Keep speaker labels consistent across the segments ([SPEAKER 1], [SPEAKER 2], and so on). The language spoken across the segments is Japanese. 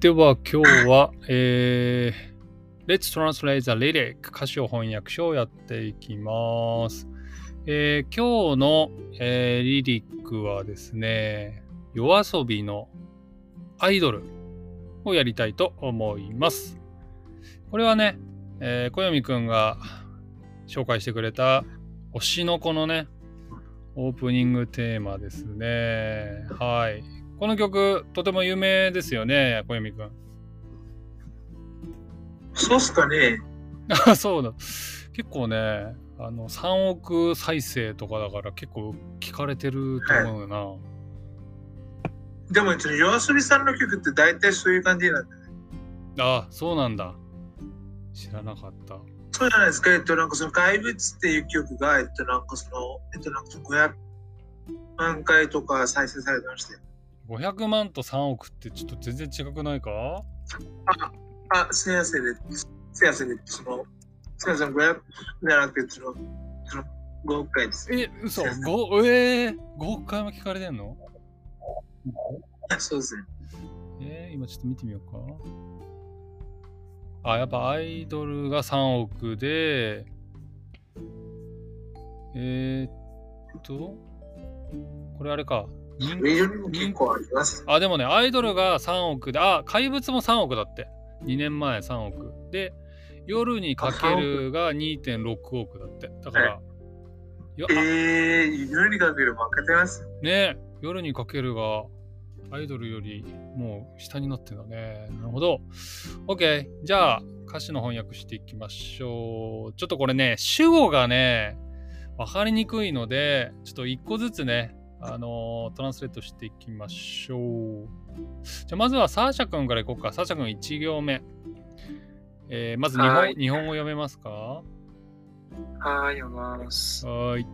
[SPEAKER 1] では今日は、えー、Let's Translate the Lyric 歌詞を翻訳書をやっていきます。えー今日の、えーリリックはですね、夜遊びのアイドルをやりたいと思います。これはね、えー小読くんが紹介してくれた推しの子のね、オープニングテーマですね。はい。この曲、とても有名ですよね、小読くん。
[SPEAKER 2] そうっすかね。
[SPEAKER 1] あ、そうだ。結構ね、あの、3億再生とかだから結構聞かれてると思うな。
[SPEAKER 2] でも、夜遊びさんの曲って大体そういう感じなんだね。
[SPEAKER 1] あ、そうなんだ。知らなかった。
[SPEAKER 2] そうじゃないですか。えっと、なんかその怪物っていう曲が、えっと、なんかその、えっと、なんかその500万回とか再生されてましたよ。
[SPEAKER 1] 500万と3億ってちょっと全然違くないか？
[SPEAKER 2] あ、すいませんね。すいませんね。その、すいません、500じゃなくて、その、その、5億回です。
[SPEAKER 1] え、嘘 ?5、えー、5億回も聞かれてんの？
[SPEAKER 2] そうですね。
[SPEAKER 1] えー、今ちょっと見てみようか。あ、やっぱアイドルが3億で、えー、っと、これあれか。
[SPEAKER 2] あります。
[SPEAKER 1] あ、でもね、アイドルが3億で、あ、怪物も3億だって。2年前3億。で、夜にかけるが2.6億だって。だから、
[SPEAKER 2] えー、夜にかける負けてます？
[SPEAKER 1] ね夜にかけるがアイドルよりもう下になってんだね。なるほど。OK。じゃあ歌詞の翻訳していきましょう。ちょっとこれね、主語がね、わかりにくいので、ちょっと一個ずつね、あのートランスレートしていきましょう。じゃあまずはサーシャ君からいこうか。サーシャ君1行目。えーまず日本
[SPEAKER 3] はい
[SPEAKER 1] 日本語読めますか？
[SPEAKER 3] はい、読みます。
[SPEAKER 1] はーい。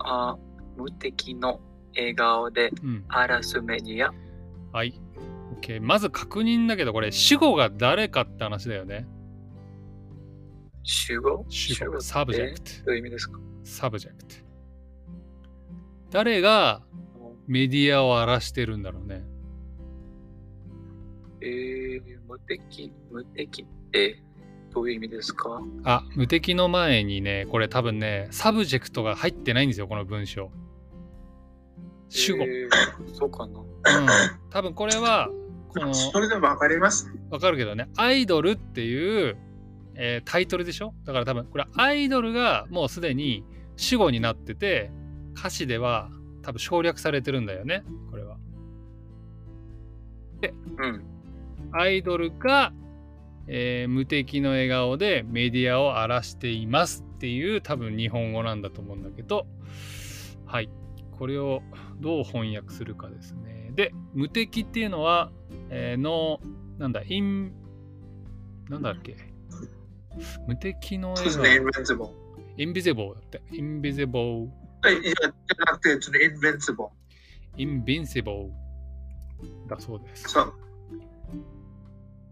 [SPEAKER 3] あ、無敵の笑顔で
[SPEAKER 1] うん。
[SPEAKER 3] あらすメディア。
[SPEAKER 1] はい。OK。まず確認だけど、これ、主語が誰かって話だよね。
[SPEAKER 3] 主語？
[SPEAKER 1] 主語、 subjec t。
[SPEAKER 3] どういう意味ですか？
[SPEAKER 1] subject。誰がメディアを荒らしてるんだろうね。
[SPEAKER 3] えー、無敵、無敵ってどういう意味ですか？
[SPEAKER 1] あ、無敵の前にね、これ多分ね、サブジェクトが入ってないんですよ、この文章。主語。
[SPEAKER 3] えーそうかな。
[SPEAKER 1] うん。多分これは、この、
[SPEAKER 2] それでもわかります？
[SPEAKER 1] わかるけどね、アイドルっていう、えータイトルでしょ？だから多分、これアイドルがもうすでに主語になってて、歌詞では多分省略されてるんだよね、これは。
[SPEAKER 3] うん。
[SPEAKER 1] アイドルが、えー無敵の笑顔でメディアを荒らしていますっていう多分日本語なんだと思うんだけど、はい。これをどう翻訳するかですね。で、無敵っていうのは、えーの、なんだ、 in、なんだっけ？無敵の笑顔。 invisible だって。 invisible、
[SPEAKER 2] いや、じゃなくて、その
[SPEAKER 1] invincible。 invincible だそうです。
[SPEAKER 2] そう。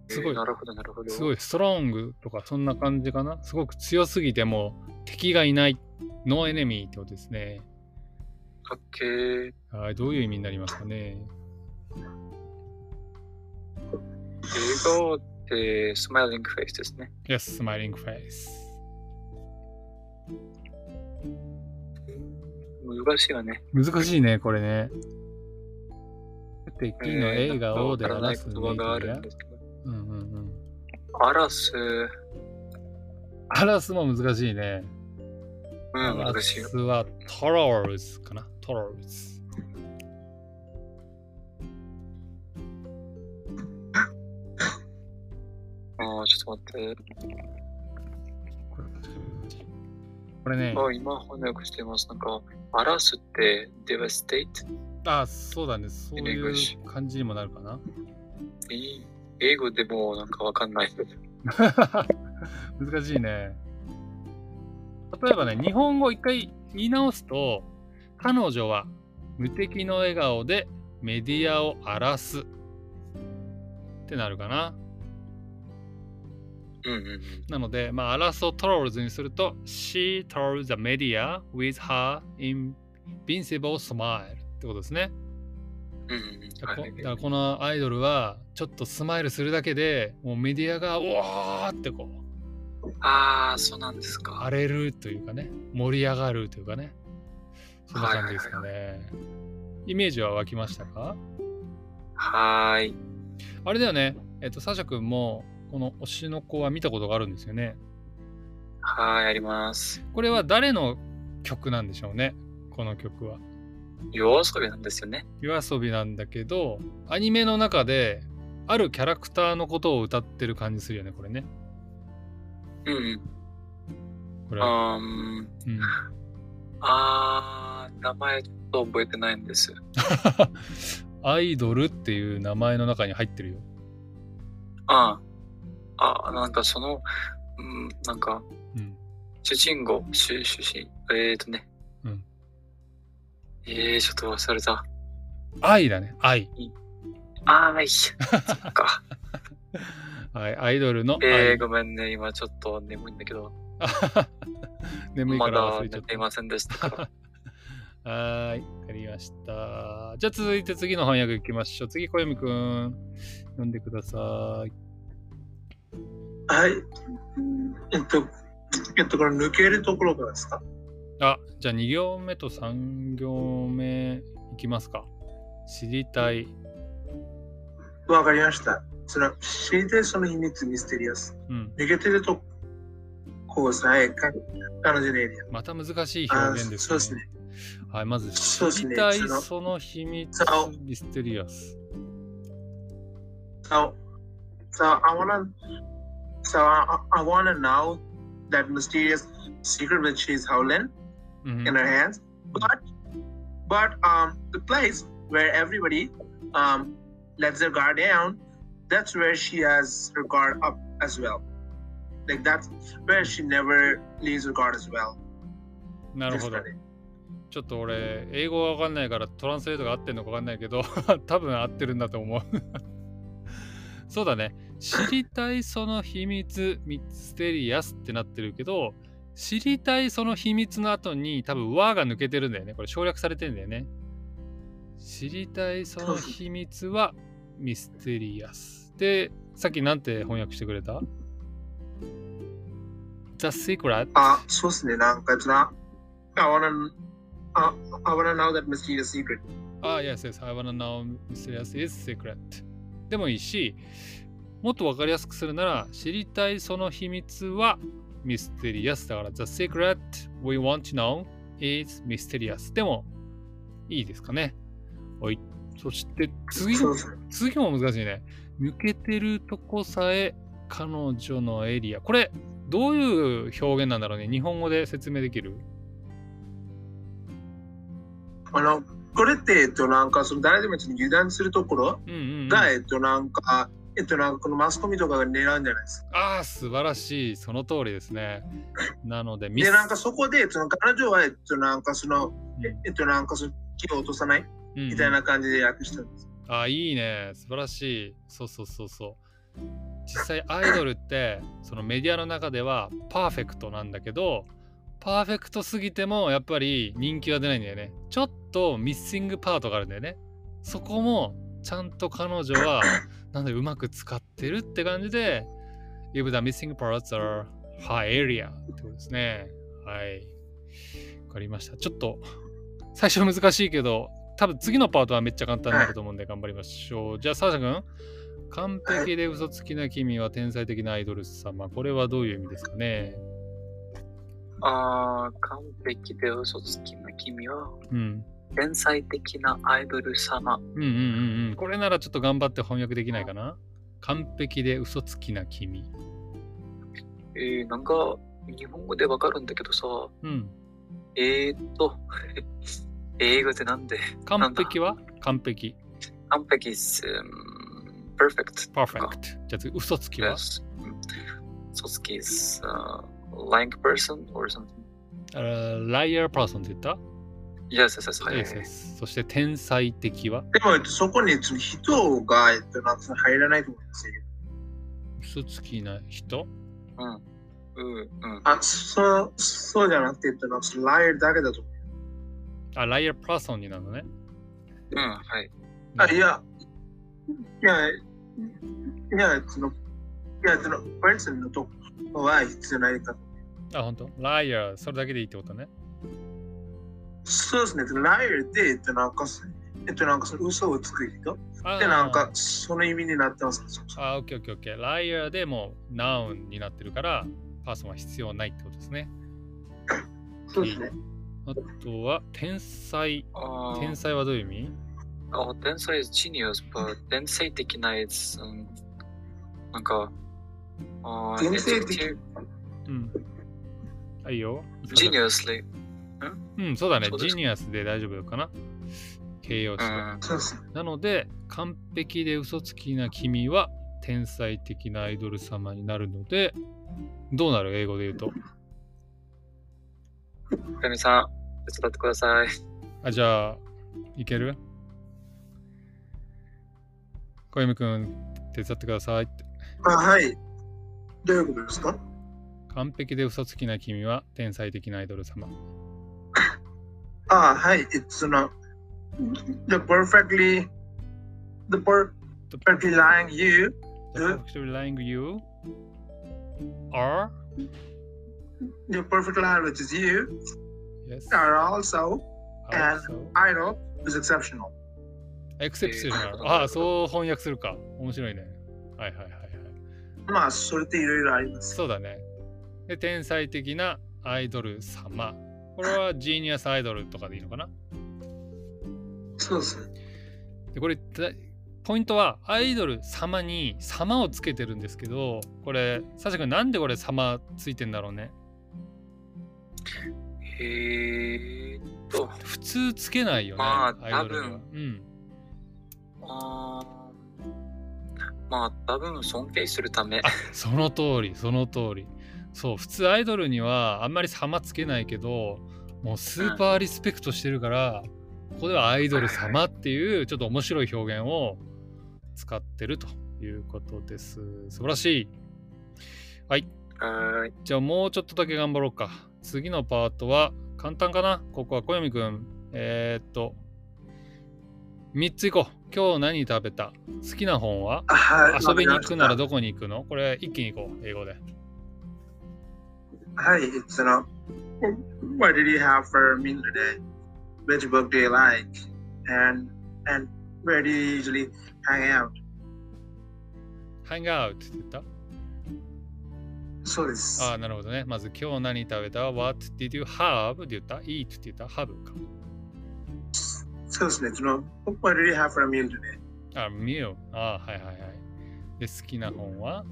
[SPEAKER 1] すごい
[SPEAKER 3] えーなるほど、なるほど。
[SPEAKER 1] すごい s trong とかそんな感じかな？すごく強すぎても敵がいない。 no enemy ってことですね。
[SPEAKER 3] オッケー。
[SPEAKER 1] はい、どういう意味になりますかね？
[SPEAKER 3] 笑顔ってスマイリングフェイスですね。
[SPEAKER 1] Yes, smiling face.
[SPEAKER 3] 難しいよね。
[SPEAKER 1] 難しいね、これね。敵の
[SPEAKER 3] えー
[SPEAKER 1] 笑顔で表す
[SPEAKER 3] 言葉があるんですけど。
[SPEAKER 1] ア。うんうんうん。
[SPEAKER 3] アラス、
[SPEAKER 1] アラスも難しいね。
[SPEAKER 3] うん、
[SPEAKER 1] アラ
[SPEAKER 3] 難しいよ。
[SPEAKER 1] スはトローズかな。トローズ。
[SPEAKER 3] ああ、ちょっと待って。
[SPEAKER 1] これね、
[SPEAKER 3] あ今翻訳してます。なんか、アラスって devastate?
[SPEAKER 1] あ、そうだね。そういう感じにもなるかな。
[SPEAKER 3] 英語でもなんかわかんない。
[SPEAKER 1] 難しいね。例えばね、日本語一回言い直すと、彼女は無敵の笑顔でメディアを荒らすってなるかな。
[SPEAKER 3] うんうんうん。
[SPEAKER 1] なので、まあ、荒らすをトロールズにすると、She told the media with her invincible smile ってことですね。
[SPEAKER 3] うん。
[SPEAKER 1] だからこ
[SPEAKER 3] はい
[SPEAKER 1] だからこのアイドルはちょっとスマイルするだけでもうメディアがうわーってこう
[SPEAKER 3] ああ、そうなんですか。
[SPEAKER 1] 荒れるというかね盛り上がるというかねそんな感じですかね、イメージは湧きましたか？
[SPEAKER 3] はーい。
[SPEAKER 1] あれだよねえっとサシャ君もこの推しの子は見たことがあるんですよね。
[SPEAKER 3] はーい、あります。
[SPEAKER 1] これは誰の曲なんでしょうね？この曲は。
[SPEAKER 3] 夜遊びなんですよね。
[SPEAKER 1] 夜遊びなんだけどアニメの中であるキャラクターのことを歌ってる感じするよねこれね。
[SPEAKER 3] うん。
[SPEAKER 1] これは、
[SPEAKER 3] あーん。
[SPEAKER 1] うん、
[SPEAKER 3] あー、名前ちょっと覚えてないんです。
[SPEAKER 1] アイドルっていう名前の中に入ってるよ。
[SPEAKER 3] ああ、あ、なんかその、うん、なんか、
[SPEAKER 1] うん
[SPEAKER 3] 主人公、主主人、えーとね。
[SPEAKER 1] うん。
[SPEAKER 3] えー、ちょっと忘れた。
[SPEAKER 1] 愛だね愛
[SPEAKER 3] あーい、そっか。
[SPEAKER 1] はいアイドルの愛、
[SPEAKER 3] えー、ごめんね、今ちょっと眠いんだけど、
[SPEAKER 1] 眠いか
[SPEAKER 3] ま
[SPEAKER 1] ら忘れちゃった
[SPEAKER 3] だ寝ていませんでしたから。
[SPEAKER 1] はーい、わかりました。じゃあ続いて次の翻訳いきましょう。次、小読くん、読んでください。
[SPEAKER 2] はい。えっと、えっと、これ抜けるところからですか？
[SPEAKER 1] あ、じゃあ2行目と3行目いきますか。知りたい。
[SPEAKER 2] わかりました。その、知りたいその秘密、ミステリアス。
[SPEAKER 1] うん。
[SPEAKER 2] 抜けてるとこさえ、か彼女のエリア。
[SPEAKER 1] また難しい表現ですね。
[SPEAKER 2] あそうですね。
[SPEAKER 1] はい、まず、知りたい
[SPEAKER 2] その
[SPEAKER 1] 秘密ミステリアス。
[SPEAKER 2] So, so I wanna, so I, I wanna know that mysterious secret which is Howlin
[SPEAKER 1] うん、
[SPEAKER 2] in her hands, but, but um, the place where everybody um lets their guard down, that's where she has her guard up as well. Like that's where she never leaves her guard as well.
[SPEAKER 1] なるほど.ちょっと俺、英語がわかんないからトランスレートが合ってんのかわかんないけど、多分合ってるんだと思う。そうだね。知りたいその秘密、ミステリアスってなってるけど、知りたいその秘密の後に多分和が抜けてるんだよね。これ省略されてんだよね。知りたいその秘密はミステリアス。で、さっきなんて翻訳してくれた ?The Secret?
[SPEAKER 2] あ、そうですね。なんか、な I wanna, uh, I wanna know that mysterious secret.
[SPEAKER 1] あ、yes, yes, I wanna know mysterious is secret. でもいいし、もっとわかりやすくするなら、知りたいその秘密はミステリアスだから、The secret we want to know is mysterious. でもいいですかね。はい。そして次、
[SPEAKER 2] そうですね。
[SPEAKER 1] 次も難しいね。抜けてるとこさえ彼女のエリア。これ、どういう表現なんだろうね。日本語で説明できる？
[SPEAKER 2] あの、これって、えっと、なんか、その誰でも油断するところ
[SPEAKER 1] うんうん、うん。
[SPEAKER 2] が、えっと、なんか、えっと、なんか、このマスコミとかが狙うんじゃないですか。
[SPEAKER 1] ああ、素晴らしい。その通りですね。なので、ミ
[SPEAKER 2] で、なんか、そこで、その彼女は、えっと、なんか、その、
[SPEAKER 1] うん
[SPEAKER 2] えっと、なんか、その気を落とさない？
[SPEAKER 1] うん
[SPEAKER 2] みたいな感じで訳したんです。
[SPEAKER 1] ああ、いいね。素晴らしい。そうそうそうそう。実際、アイドルって、そのメディアの中ではパーフェクトなんだけど、パーフェクトすぎてもやっぱり人気は出ないんだよね。ちょっとミッシングパートがあるんだよね。そこもちゃんと彼女は なんでうまく使ってるって感じで、If the missing parts are high area ってことですね。はい。わかりました。ちょっと最初難しいけど、多分次のパートはめっちゃ簡単になると思うんで頑張りましょう。じゃあ、サーシャ君。完璧で嘘つきな君は天才的なアイドル様。これはどういう意味ですかね？
[SPEAKER 3] あー、完璧で嘘つきな君は、
[SPEAKER 1] うん。
[SPEAKER 3] 天才的なアイドル様。
[SPEAKER 1] うんうんうんうん。これならちょっと頑張って翻訳できないかな？完璧で嘘つきな君。
[SPEAKER 3] えー、なんか、日本語でわかるんだけどさ、
[SPEAKER 1] うん。
[SPEAKER 3] えーっと、英語でなんで？
[SPEAKER 1] 完璧は？完璧。
[SPEAKER 3] 完璧です。um, perfect.
[SPEAKER 1] perfect。じゃあ次、嘘つきは
[SPEAKER 3] ？Yes. So ski is uh, lying person or something.
[SPEAKER 1] あ liar person って言った？
[SPEAKER 3] Yes, yes, yes. はい
[SPEAKER 1] yes, yes そして天才的は？
[SPEAKER 2] でも、えっと、そこにその人が、えっと、なんか入らないと思うんですよ。
[SPEAKER 1] 嘘つきな人？
[SPEAKER 3] うん。うん。うん。
[SPEAKER 2] あ、そう、そうじゃなくて、えっと、なんかそのライアーだけだと思う。
[SPEAKER 1] あ、liar person になるのね。
[SPEAKER 3] うん。はい。
[SPEAKER 2] あ、いや、いや、いや、その、いや、その、person のとこは必要ないかと。
[SPEAKER 1] あ、本当 ?liar、それだけでいいってことね。
[SPEAKER 2] そうですね、liar で、えっと、なんか、えっと、なんか、その嘘をつく人？
[SPEAKER 1] あ
[SPEAKER 2] で、なんか、その意味になってます。
[SPEAKER 1] あ、オッケーオッケーオッケー。liar でもう noun になってるから、パーソンは必要ないってことですね。
[SPEAKER 2] そうですね。
[SPEAKER 1] あとは、天才。天才はどういう意味？
[SPEAKER 3] あ、天才 is genius, but 天才的なやつ、うん、なんか、あー
[SPEAKER 2] 天才的
[SPEAKER 1] うん。あ、いいよ。
[SPEAKER 3] geniusly。
[SPEAKER 1] うん、そうだね。ジニアスで大丈夫かな。形容詞。なので、完璧で嘘つきな君は天才的なアイドル様になるので、どうなる？英語で言うと。
[SPEAKER 3] かみさん、手伝ってください。
[SPEAKER 1] あ、じゃあ、いける？小泉くん、手伝ってくださいって。
[SPEAKER 2] あ、はい。どういうことですか？
[SPEAKER 1] 完璧で嘘つきな君は天才的なアイドル様。
[SPEAKER 2] あ、はい。It's not the perfectly, the perfectly lying you
[SPEAKER 1] The perfectly lying you are
[SPEAKER 2] the perfect lie which is you
[SPEAKER 1] yes
[SPEAKER 2] are also and
[SPEAKER 1] also
[SPEAKER 2] idol is exceptional.
[SPEAKER 1] exceptional
[SPEAKER 3] えー
[SPEAKER 1] ああそう翻訳するか面白いねはいはいはいはい
[SPEAKER 2] まあ、それっていろいろあります。
[SPEAKER 1] そうだねで天才的なアイドル様これはジーニアスアイドルとかでいいのかな？
[SPEAKER 2] そうですね。
[SPEAKER 1] でこれだポイントはアイドル様に様をつけてるんですけどこれサシ君なんでこれ様ついてんだろうね？
[SPEAKER 3] えーっと、
[SPEAKER 1] 普通つけないよね、
[SPEAKER 3] まあ
[SPEAKER 1] アイドルには。
[SPEAKER 3] 多分。
[SPEAKER 1] うん。
[SPEAKER 3] あー。まあ、多分尊敬するため。
[SPEAKER 1] その通りその通り。そう普通アイドルにはあんまり様つけないけどもうスーパーリスペクトしてるから、ここではアイドル様っていうちょっと面白い表現を使ってるということです。素晴らしい。はい。
[SPEAKER 3] はーい。
[SPEAKER 1] じゃあもうちょっとだけ頑張ろうか。次のパートは簡単かな？ここは小読くん。えー、っと。3ついこう。今日何食べた？好きな本は？
[SPEAKER 2] あはい。
[SPEAKER 1] 遊びに行くなら
[SPEAKER 2] ど
[SPEAKER 1] どこに行くの？これ一気に行こう。英語で。
[SPEAKER 2] はい。It's a what did you have for meal today? Which book do you like? And and where do you usually hang out?
[SPEAKER 1] hang out って言った
[SPEAKER 2] そうです。
[SPEAKER 1] ああ、なるほどね。まず今日何食べた ?What did you have? って言った ?eat って言った ?have か。
[SPEAKER 2] そうですね。その What did you have for a meal today?
[SPEAKER 1] あ、meal。ああ、はいはいはい。で、好きな本は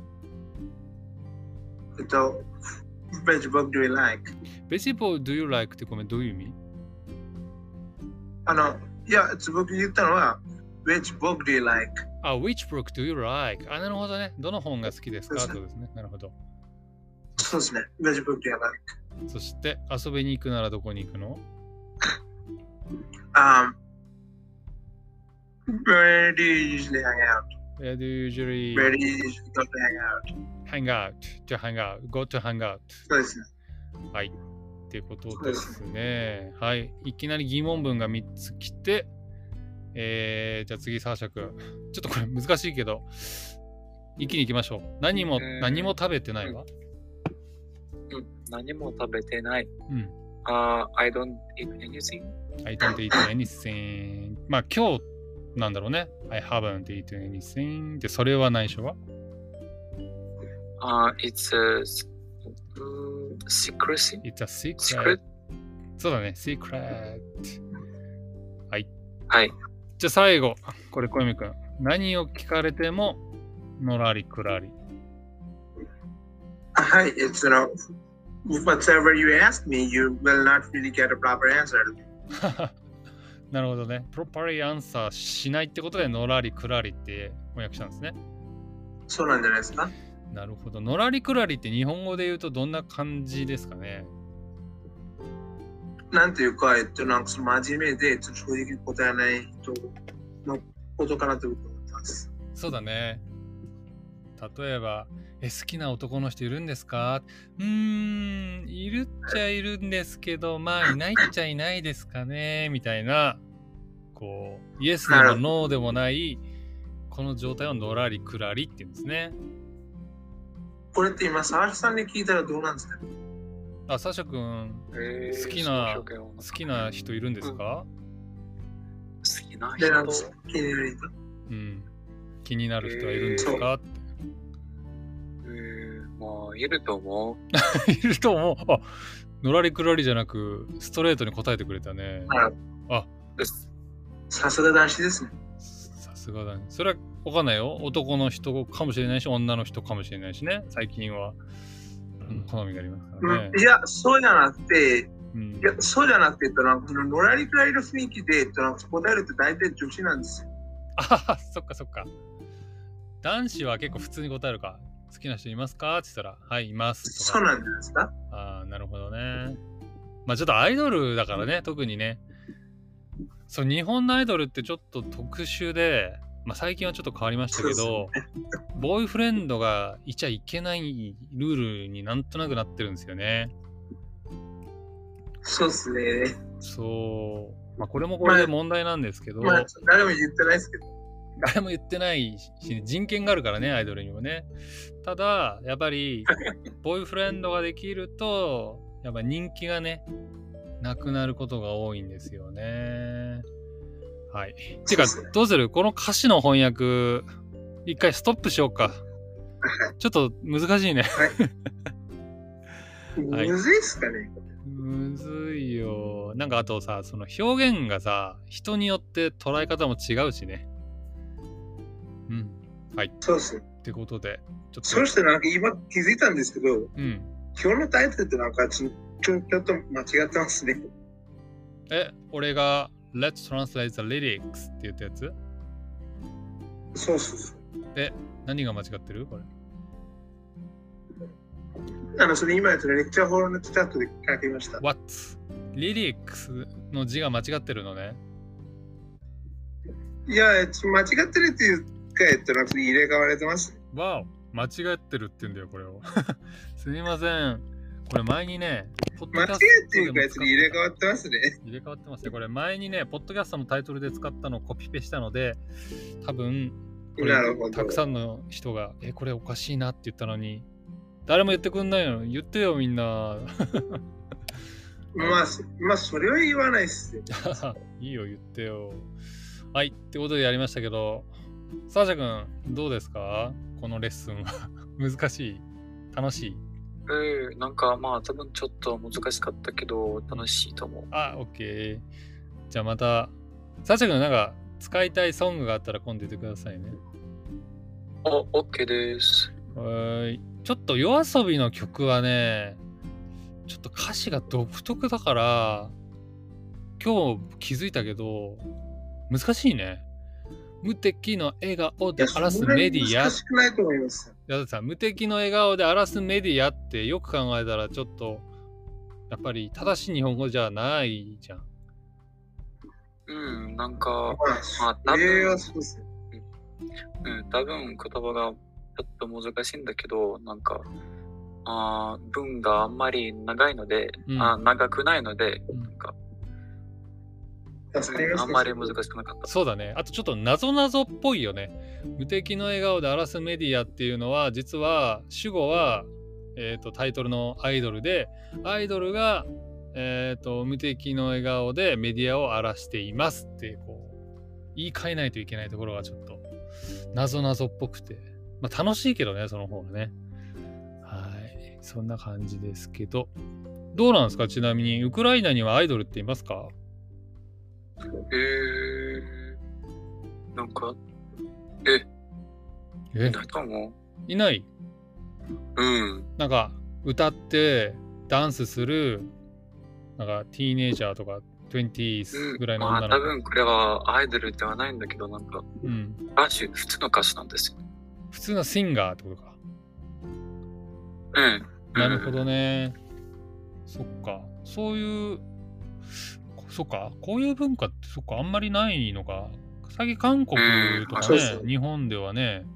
[SPEAKER 2] えっと、 Which book do you like?
[SPEAKER 1] ?Vegetable do you like ってごめん、どういう意味
[SPEAKER 2] あの、いや、えっと僕言ったのは Which book do you like?
[SPEAKER 1] あ、which book do you like? あ、なるほどね。どの本が好きですか
[SPEAKER 2] そうですね。
[SPEAKER 1] なるほど。
[SPEAKER 2] そうですね。Which book do you like?
[SPEAKER 1] そして、遊びに行くならどこに行くの
[SPEAKER 2] Um, where do you usually hang out?
[SPEAKER 1] ?Where do you usually
[SPEAKER 2] Where do you usually go to hang out?
[SPEAKER 1] Hang out? to hang out. Go to hang out.
[SPEAKER 2] そうですね。
[SPEAKER 1] はい。ってことですね。はい。いきなり疑問文が3つ来て、えー、じゃあ次、サーシャ君。ちょっとこれ難しいけど、一気に行きましょう。何も、
[SPEAKER 3] えー
[SPEAKER 1] 何も食べてないわ？
[SPEAKER 3] うん、何も食べてない。
[SPEAKER 1] うん。
[SPEAKER 3] あ、I don't eat anything.
[SPEAKER 1] I don't eat anything. まあ今日なんだろうね。I haven't eaten anything. で、それは内緒は？
[SPEAKER 3] あ、it's a ん secrecy?
[SPEAKER 1] ?It's a secret.
[SPEAKER 3] secret?
[SPEAKER 1] そうだね。secret.
[SPEAKER 3] はい。
[SPEAKER 1] じゃあ最後、これ小泉君。何を聞かれても、のらりくらり。
[SPEAKER 2] はい。It's no, whatever you ask me, you will not really get a proper answer.
[SPEAKER 1] なるほどね。プロパリアンサーしないってことで、のらりくらりって翻訳したんですね。
[SPEAKER 2] そうなんじゃないですか
[SPEAKER 1] なるほど。のらりくらりって日本語で言うとどんな感じですかね？
[SPEAKER 2] なんていうか、えっと、なんかその真面目で、正直答えない人のことかなと思ってます。
[SPEAKER 1] そうだね。例えば、え、好きな男の人いるんですか？うーん、いるっちゃいるんですけど、まあ、いないっちゃいないですかね？みたいな、ここう、イエスでもノーでもない、この状態をのらりくらりっていうんですね。
[SPEAKER 2] これって今、サーシさんに聞いたらどうなんですか？
[SPEAKER 1] あ、サシャ君、
[SPEAKER 3] えー
[SPEAKER 1] 好きな好きな人いるんですか？
[SPEAKER 3] 好きな人
[SPEAKER 2] 気になる人？
[SPEAKER 1] うん。気になる人はいるんですか、
[SPEAKER 3] えー、まあいると思
[SPEAKER 1] いると思う？あ、のらりくらりじゃなく、ストレートに答えてくれたね。
[SPEAKER 2] あ
[SPEAKER 3] うです。
[SPEAKER 2] さすが男子ですね。
[SPEAKER 1] さすがだね。それはわかんないよ。男の人かもしれないし、女の人かもしれないしね。最近は、うん好みがありますからね
[SPEAKER 2] うん。いや、そうじゃなくて、
[SPEAKER 1] うん
[SPEAKER 2] いや、そうじゃなくて、えっとなんかそののらりくらいの雰囲気で、えっとなんか答えると大体女子なんですよ。
[SPEAKER 1] あそっかそっか。男子は結構普通に答えるか。好きな人いますか？って言ったら、はい、いますとか。
[SPEAKER 2] そうなんですか？
[SPEAKER 1] ああ、なるほどね。まあちょっとアイドルだからね、特にね。そう、日本のアイドルってちょっと特殊で、まあ最近はちょっと変わりましたけど、
[SPEAKER 2] そう
[SPEAKER 1] ボーイフレンドがいちゃいけないルールになんとなくなってるんですよね。
[SPEAKER 2] そうですね。
[SPEAKER 1] そう。まあこれもこれで問題なんですけど、
[SPEAKER 2] まあ、誰も言ってないですけど。
[SPEAKER 1] 誰も言ってないし、人権があるからね、アイドルにもね。ただ、やっぱり、ボーイフレンドができると、やっぱ人気がね、なくなることが多いんですよね。はい。てかどうする？この歌詞の翻訳、一回ストップしようか。ちょっと難しいね。はい
[SPEAKER 2] むずいっすかね。
[SPEAKER 1] むずいよ。なんかあとさ、その表現がさ、人によって捉え方も違うしね。うん。
[SPEAKER 2] そうっす。
[SPEAKER 1] ってことで、ちょっと。
[SPEAKER 2] そしてなんか今気づいたんですけど、
[SPEAKER 1] うん。
[SPEAKER 2] 今日のタイトルってなんかちょちょちょっと間違ってますね。
[SPEAKER 1] え、俺が Let's translate the lyrics って言ったやつ？
[SPEAKER 2] そうそうそう。
[SPEAKER 1] 何が間違ってる？これ。
[SPEAKER 2] あの、それ今やったらレクチャーホールのチャットで書きました。
[SPEAKER 1] What? リリックスの字が間違ってるのね。
[SPEAKER 2] いや、えっと間違ってるっていうか、えっと、入れ替われてます。
[SPEAKER 1] わお間違ってるって言うんだよ、これを。すみません。これ前にね、ポッド
[SPEAKER 2] 間違
[SPEAKER 1] キャスト
[SPEAKER 2] えっていうか、やつに入れ替わってますね。
[SPEAKER 1] 入れ替わってますね。これ前にね、ポッドキャストのタイトルで使ったのをコピペしたので、多分、たくさんの人が、え、これおかしいなって言ったのに、誰も言ってくんないの。言ってよ、みんな。
[SPEAKER 2] まあ、そまあ、それは言わないっすよ。
[SPEAKER 1] いいよ、言ってよ。はい、ってことでやりましたけど、サーシャ君、どうですか？このレッスンは。難しい？楽しい？
[SPEAKER 3] えー、なんかまあ多分ちょっと難しかったけど楽しいと思う。
[SPEAKER 1] あ、オッケー。じゃあまた、サーシャ君、なんか使いたいソングがあったら今度言ってくださいね。
[SPEAKER 3] お、OK です。
[SPEAKER 1] はーい。ちょっと夜遊びの曲はね、ちょっと歌詞が独特だから、今日気づいたけど、難しいね。無敵の笑顔で荒らすメディア。
[SPEAKER 2] 難しくないと思います。
[SPEAKER 1] いやだってさ、無敵の笑顔で荒らすメディアってよく考えたらちょっと、やっぱり正しい日本語じゃないじゃん。
[SPEAKER 3] うん、なんか、
[SPEAKER 2] まあ、それはそうですね。
[SPEAKER 3] うん、多分言葉がちょっと難しいんだけど、なんか、あー文があんまり長いので、
[SPEAKER 1] うん
[SPEAKER 3] あ長くないので、
[SPEAKER 1] うん
[SPEAKER 3] なんか、あんまり難しくなかった。
[SPEAKER 1] そうだね。あとちょっと謎々っぽいよね。無敵の笑顔で荒らすメディアっていうのは、実は主語は、えー、とタイトルのアイドルで、アイドルが、えー、と無敵の笑顔でメディアを荒らしていますってこう言い換えないといけないところがちょっと謎々っぽくて、まあ、楽しいけどね、その方がね。はい。そんな感じですけど。どうなんですか？ちなみに、ウクライナにはアイドルっていますか？
[SPEAKER 3] えー、なんか、え、
[SPEAKER 1] え？
[SPEAKER 3] だと思
[SPEAKER 1] いない？う
[SPEAKER 3] うん。
[SPEAKER 1] なんか歌ってダンスするなんかティーネイジャーとか 20s ぐらいの
[SPEAKER 3] まあ
[SPEAKER 1] 女の子、
[SPEAKER 3] 多分これはアイドルではないんだけど、なんか
[SPEAKER 1] うん、
[SPEAKER 3] 歌手、普通の歌手なんですよ。
[SPEAKER 1] 普通のシンガーってことか。
[SPEAKER 3] うん。
[SPEAKER 1] なるほどね、そっか。そういうそっか。こういう文化ってそっかあんまりないのか。最近韓国とかね
[SPEAKER 2] うん
[SPEAKER 1] 日本ではね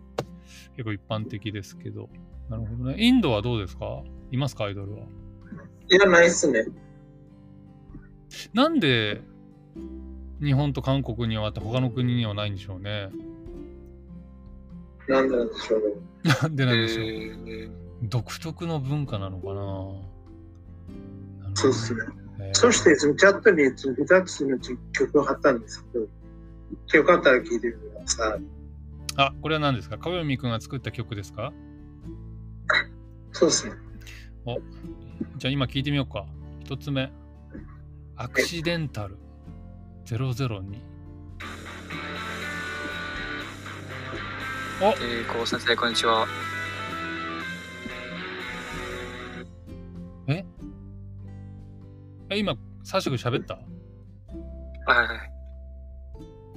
[SPEAKER 1] 結構一般的ですけど。なるほどね。インドはどうですか？いますか？アイドルは。い
[SPEAKER 2] や、ないっすね。
[SPEAKER 1] なんで日本と韓国にはあって他の国にはないんでしょうね。
[SPEAKER 2] なんでなんでしょうね。
[SPEAKER 1] なんでなんでしょう。
[SPEAKER 3] えー。
[SPEAKER 1] 独特の文化なのかな。な
[SPEAKER 2] そうっすね。
[SPEAKER 1] ね
[SPEAKER 2] そして、そのチャットにその2つの曲を貼ったんですけど、よかったら聴いてみてください。
[SPEAKER 1] あ、これは何ですか？かよみくんが作った曲ですか？
[SPEAKER 2] そうですね。
[SPEAKER 1] じゃあ今聞いてみようか。一つ目。アクシデンタル002。
[SPEAKER 3] えー、こう先生、こんにちは。
[SPEAKER 1] え、今、サシャ君喋った？
[SPEAKER 3] はいはいはい。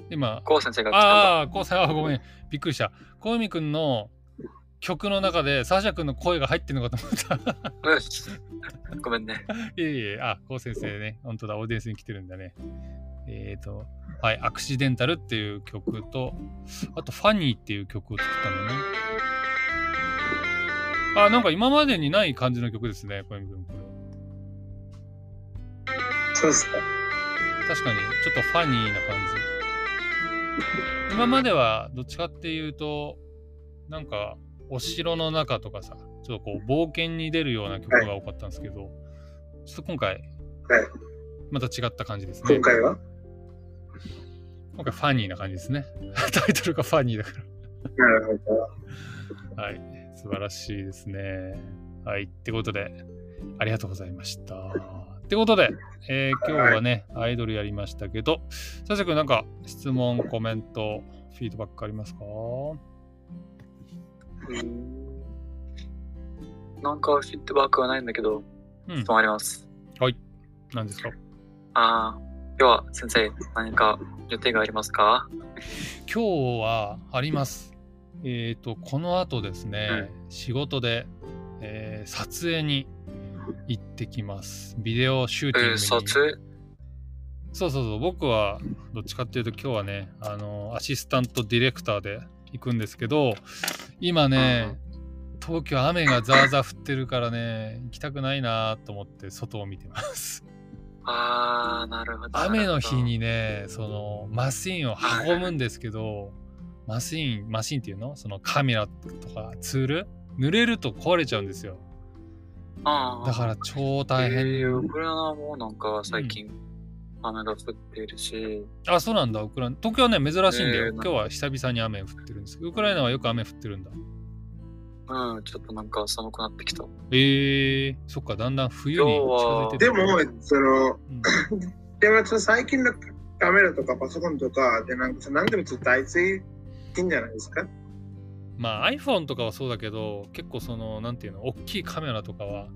[SPEAKER 1] 今、
[SPEAKER 3] こう先生が。
[SPEAKER 1] ああ、こうさん、あごめん。びっくりした。こうみくんの曲の中でサシャ君の声が入ってるのかと思った。
[SPEAKER 3] うんごめんね。
[SPEAKER 1] いえいえ、あ、こう先生ね、本当だ、オーディエンスに来てるんだね。えっ、ー、と、はい、アクシデンタルっていう曲と、あと、ファニーっていう曲を作ったのね。あ、なんか今までにない感じの曲ですね、小泉君。これ
[SPEAKER 2] そうですね。
[SPEAKER 1] 確かに、ちょっとファニーな感じ。今までは、どっちかっていうと、なんか、お城の中とかさ、ちょっとこう、冒険に出るような曲が多かったんですけど、ちょっと今回、
[SPEAKER 2] はい。
[SPEAKER 1] また違った感じですね。
[SPEAKER 2] 今回は？
[SPEAKER 1] 今回ファニーな感じですね。タイトルがファニーだか
[SPEAKER 2] なるほど。
[SPEAKER 1] ら。はい。素晴らしいですね。はい。ってことで、ありがとうございました。ってことで、えー今日はね、アイドルやりましたけど、佐々君なんか質問、コメント、フィードバックありますか？
[SPEAKER 3] うん。なんかフィッドバックはないんだけど、
[SPEAKER 1] うん。
[SPEAKER 3] 質。問あります。
[SPEAKER 1] 何ですか？
[SPEAKER 3] ああ、今日は先生、何か予定がありますか？
[SPEAKER 1] 今日はあります。えっ、と、この後ですね、仕事で、えー撮影に行ってきます。ビデオシューティングに。そうそうそう、僕はどっちかっていうと今日はね、あの、アシスタントディレクターで行くんですけど、今ね、東京雨がザーザー降ってるからね、行きたくないなと思って外を見てます。
[SPEAKER 3] ああ、なるほど。
[SPEAKER 1] 雨の日にね、そのマシンを運ぶんですけど、マシン、マシンっていうの？そのカメラとかツール？濡れると壊れちゃうんですよ。
[SPEAKER 3] ああ
[SPEAKER 1] だから超大変。
[SPEAKER 3] えー、ウクライナもなんか最近雨が降っているし、
[SPEAKER 1] あ、そうなんだ、ウクライナ。東京はね、珍しいんだよ。
[SPEAKER 3] えー
[SPEAKER 1] 今日は久々に雨降ってるんですけど、ウクライナはよく雨降ってるんだ。
[SPEAKER 3] うん、ちょっとなんか寒くなってきた。
[SPEAKER 1] えー、そっか、だんだん冬に近づいてる。
[SPEAKER 2] でも、その、
[SPEAKER 1] うん
[SPEAKER 2] でも最近のカメラとかパソコンとかでなんか何でもちょっと大勢いいんじゃないですか？
[SPEAKER 1] まあ iPhone とかはそうだけど、結構その、なんていうの、大きいカメラとかは、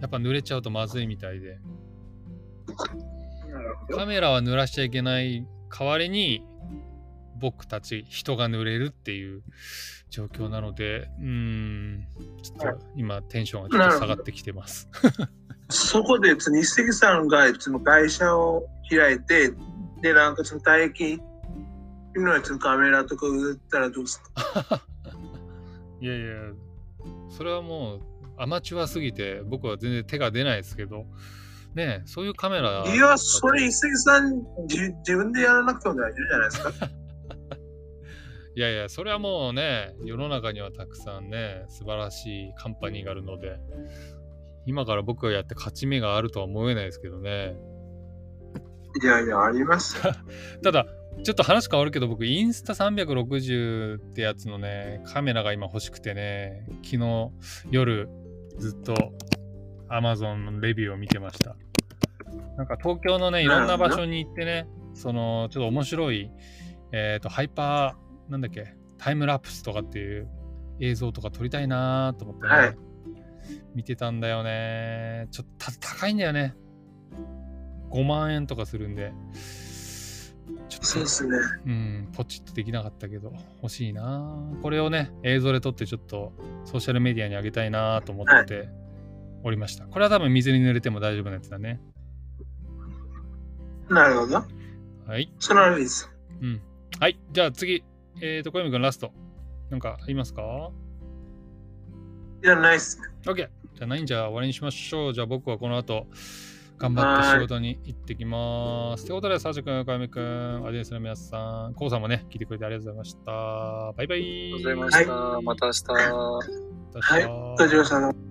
[SPEAKER 1] やっぱ濡れちゃうとまずいみたいで。カメラは濡らしちゃいけない代わりに僕たち人が濡れるっていう状況なのでうーんちょっと今テンションがちょっと下がってきてます。
[SPEAKER 2] そこで、日赤さんがその会社を開いて、で、なんかその待機のやつのカメラとか売ったらどうすか？
[SPEAKER 1] いやいやそれはもうアマチュアすぎて僕は全然手が出ないですけどねえそういうカメラ
[SPEAKER 2] いや、それ一赤さん自自分でやらなくても大丈夫じゃないですか？
[SPEAKER 1] いやいやそれはもうね世の中にはたくさんね素晴らしいカンパニーがあるので今から僕がやって勝ち目があるとは思えないですけどね。
[SPEAKER 2] いやいや、あります。
[SPEAKER 1] ただちょっと話変わるけど僕インスタ360ってやつのねカメラが今欲しくてね昨日夜ずっと Amazon のレビューを見てました。なんか東京のねいろんな場所に行ってねそのちょっと面白いえっ、とハイパーなんだっけタイムラプスとかっていう映像とか撮りたいなと思ってね、
[SPEAKER 2] はい。
[SPEAKER 1] 見てたんだよね。ちょっとた高いんだよね。5万円とかするんで
[SPEAKER 2] そうですね。
[SPEAKER 1] うん、ポチッとできなかったけど、欲しいなこれをね、映像で撮ってちょっとソーシャルメディアに上げたいなと思っておりました。これは多分水に濡れても大丈夫なやつだね。
[SPEAKER 2] なるほど。
[SPEAKER 1] はい。
[SPEAKER 2] その通りです。
[SPEAKER 1] うん。はい。じゃあ次、えーと、小山くんラスト。なんかありますか？
[SPEAKER 2] いや、ないっす。
[SPEAKER 1] ?OK。じゃあないんじゃあ終わりにしましょう。じゃあ僕はこの後、頑張って仕事に行ってきます。ということで、サージ君、かみくん、アディエンスの皆さん、コウさんもね、聞いてくれてありがとうございました。バイバイ。
[SPEAKER 3] ありがとうございました。また明日。
[SPEAKER 1] また明日
[SPEAKER 2] はい。